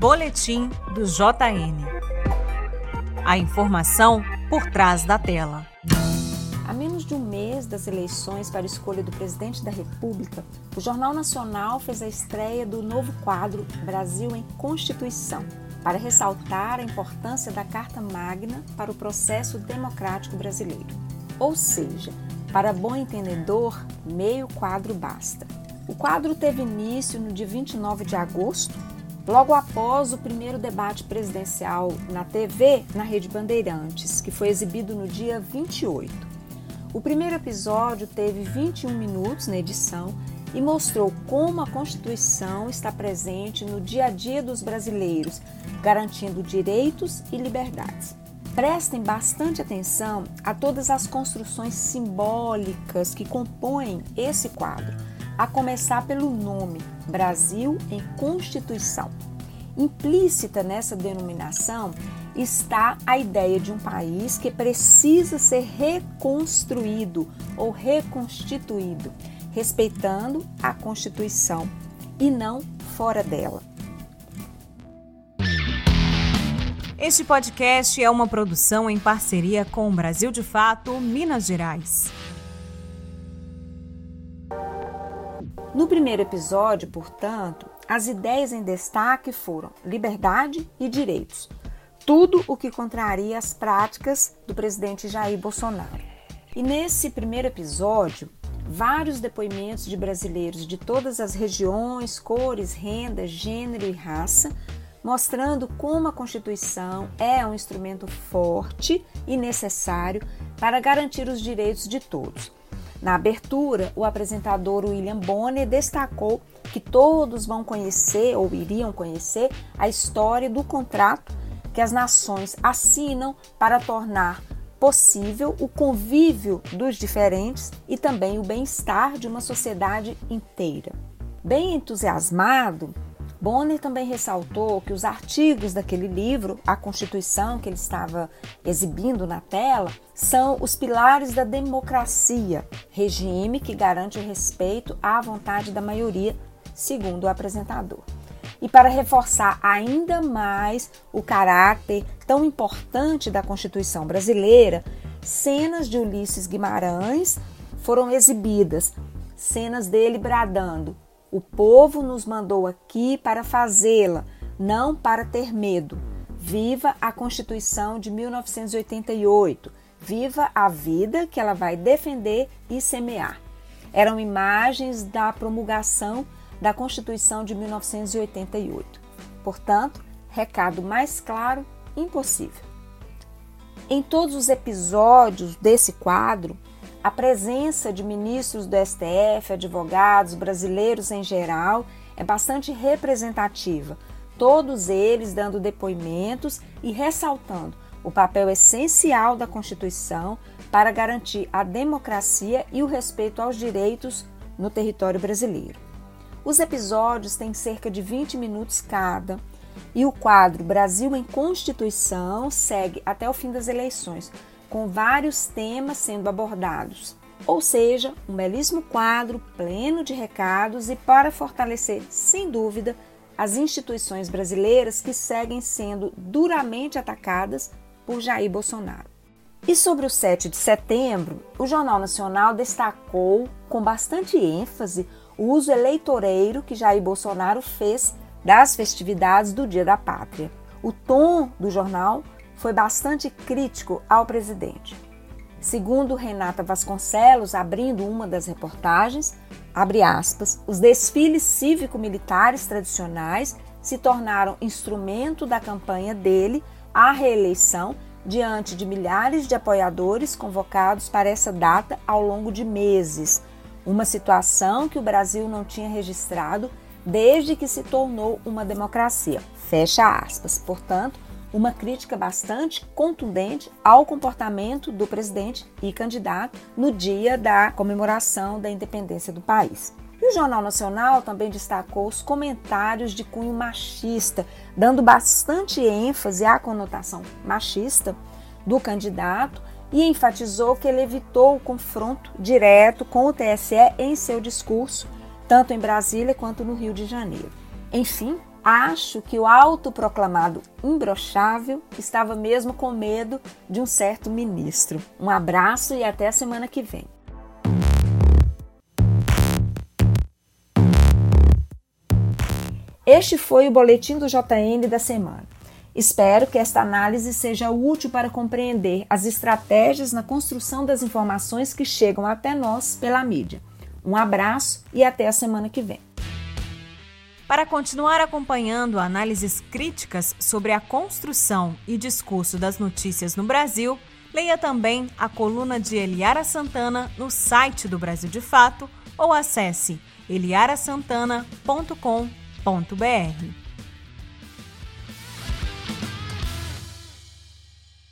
Boletim do JN. A informação por trás da tela. A menos de um mês das eleições para escolha do presidente da República, o Jornal Nacional fez a estreia do novo quadro Brasil em Constituição, para ressaltar a importância da Carta Magna para o processo democrático brasileiro. Ou seja, para bom entendedor, meio quadro basta. O quadro teve início no dia 29 de agosto logo após o primeiro debate presidencial na TV, na Rede Bandeirantes, que foi exibido no dia 28. O primeiro episódio teve 21 minutos na edição e mostrou como a Constituição está presente no dia a dia dos brasileiros, garantindo direitos e liberdades. Prestem bastante atenção a todas as construções simbólicas que compõem esse quadro a começar pelo nome Brasil em Constituição. Implícita nessa denominação está a ideia de um país que precisa ser reconstruído ou reconstituído, respeitando a Constituição e não fora dela. Este podcast é uma produção em parceria com o Brasil de Fato, Minas Gerais. No primeiro episódio, portanto, as ideias em destaque foram liberdade e direitos, tudo o que contraria as práticas do presidente Jair Bolsonaro. E nesse primeiro episódio, vários depoimentos de brasileiros de todas as regiões, cores, renda, gênero e raça, mostrando como a Constituição é um instrumento forte e necessário para garantir os direitos de todos na abertura, o apresentador William Bonner destacou que todos vão conhecer ou iriam conhecer a história do contrato que as nações assinam para tornar possível o convívio dos diferentes e também o bem-estar de uma sociedade inteira. Bem entusiasmado, Bonner também ressaltou que os artigos daquele livro, a Constituição que ele estava exibindo na tela, são os pilares da democracia, regime que garante o respeito à vontade da maioria, segundo o apresentador. E para reforçar ainda mais o caráter tão importante da Constituição brasileira, cenas de Ulisses Guimarães foram exibidas, cenas dele bradando o povo nos mandou aqui para fazê-la, não para ter medo. Viva a Constituição de 1988. Viva a vida que ela vai defender e semear. Eram imagens da promulgação da Constituição de 1988. Portanto, recado mais claro impossível. Em todos os episódios desse quadro, a presença de ministros do STF, advogados, brasileiros em geral, é bastante representativa, todos eles dando depoimentos e ressaltando o papel essencial da Constituição para garantir a democracia e o respeito aos direitos no território brasileiro. Os episódios têm cerca de 20 minutos cada e o quadro Brasil em Constituição segue até o fim das eleições, com vários temas sendo abordados. Ou seja, um belíssimo quadro pleno de recados e para fortalecer, sem dúvida, as instituições brasileiras que seguem sendo duramente atacadas por Jair Bolsonaro. E sobre o 7 de setembro, o Jornal Nacional destacou com bastante ênfase o uso eleitoreiro que Jair Bolsonaro fez das festividades do Dia da Pátria. O tom do jornal foi bastante crítico ao presidente. Segundo Renata Vasconcelos, abrindo uma das reportagens, abre aspas, os desfiles cívico-militares tradicionais se tornaram instrumento da campanha dele à reeleição diante de milhares de apoiadores convocados para essa data ao longo de meses, uma situação que o Brasil não tinha registrado desde que se tornou uma democracia. Fecha aspas. Portanto, uma crítica bastante contundente ao comportamento do presidente e candidato no dia da comemoração da independência do país. E o Jornal Nacional também destacou os comentários de cunho machista, dando bastante ênfase à conotação machista do candidato e enfatizou que ele evitou o confronto direto com o TSE em seu discurso, tanto em Brasília quanto no Rio de Janeiro. Enfim, Acho que o autoproclamado imbrochável estava mesmo com medo de um certo ministro. Um abraço e até a semana que vem. Este foi o boletim do JN da semana. Espero que esta análise seja útil para compreender as estratégias na construção das informações que chegam até nós pela mídia. Um abraço e até a semana que vem. Para continuar acompanhando análises críticas sobre a construção e discurso das notícias no Brasil, leia também a coluna de Eliara Santana no site do Brasil de Fato ou acesse eliarasantana.com.br.